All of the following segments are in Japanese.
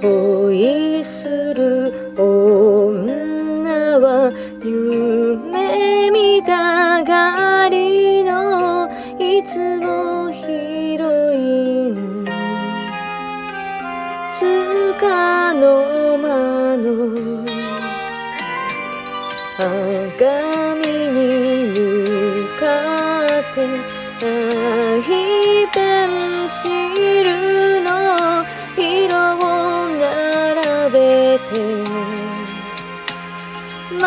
恋する女は夢見たがりのいつもヒロインつかの間の鏡に向かって愛弁し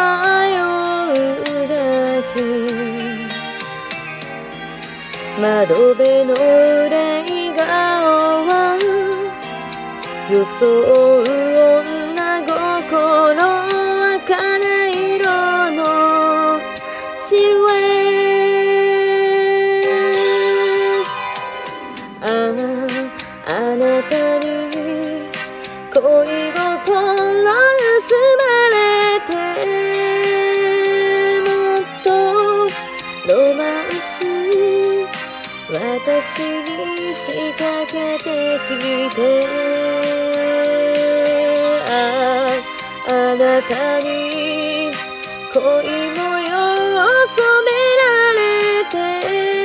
うだけ窓辺の憂い顔は装う女心茜色のシルエットあああなたに恋心盗まれて私に仕掛けてきて。ああなたに恋模様を染められて。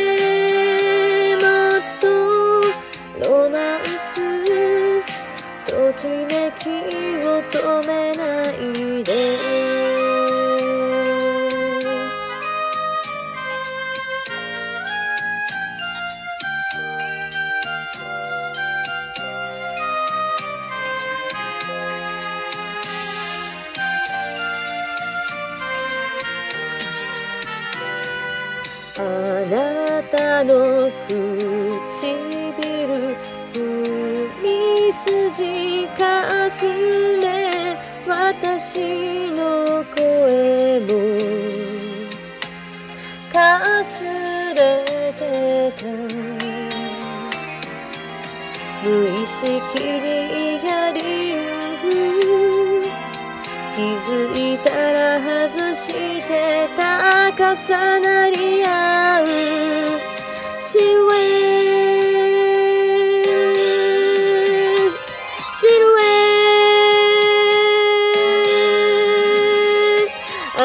あなたの唇踏み筋かすめ私の声も。かすれてた。無意識にイヤリング気づいたら外してた。重なり合うシルエットシルエットあ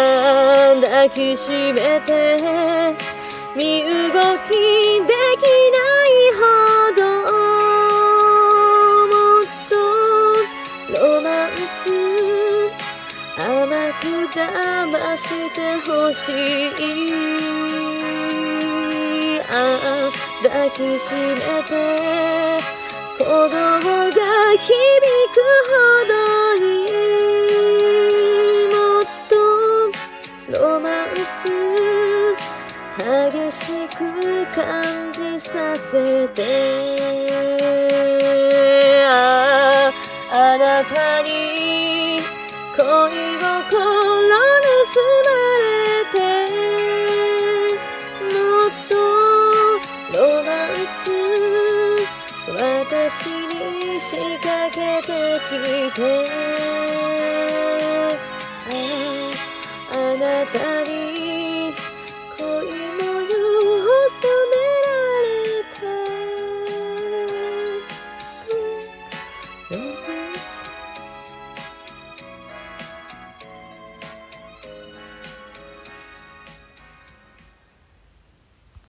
あ抱きしめて身動きできないほどもっとロマンスく騙してほしいああ抱きしめて鼓動が響くほどにもっとロマンス激しく感じさせて私に仕掛けてきて。あああなたに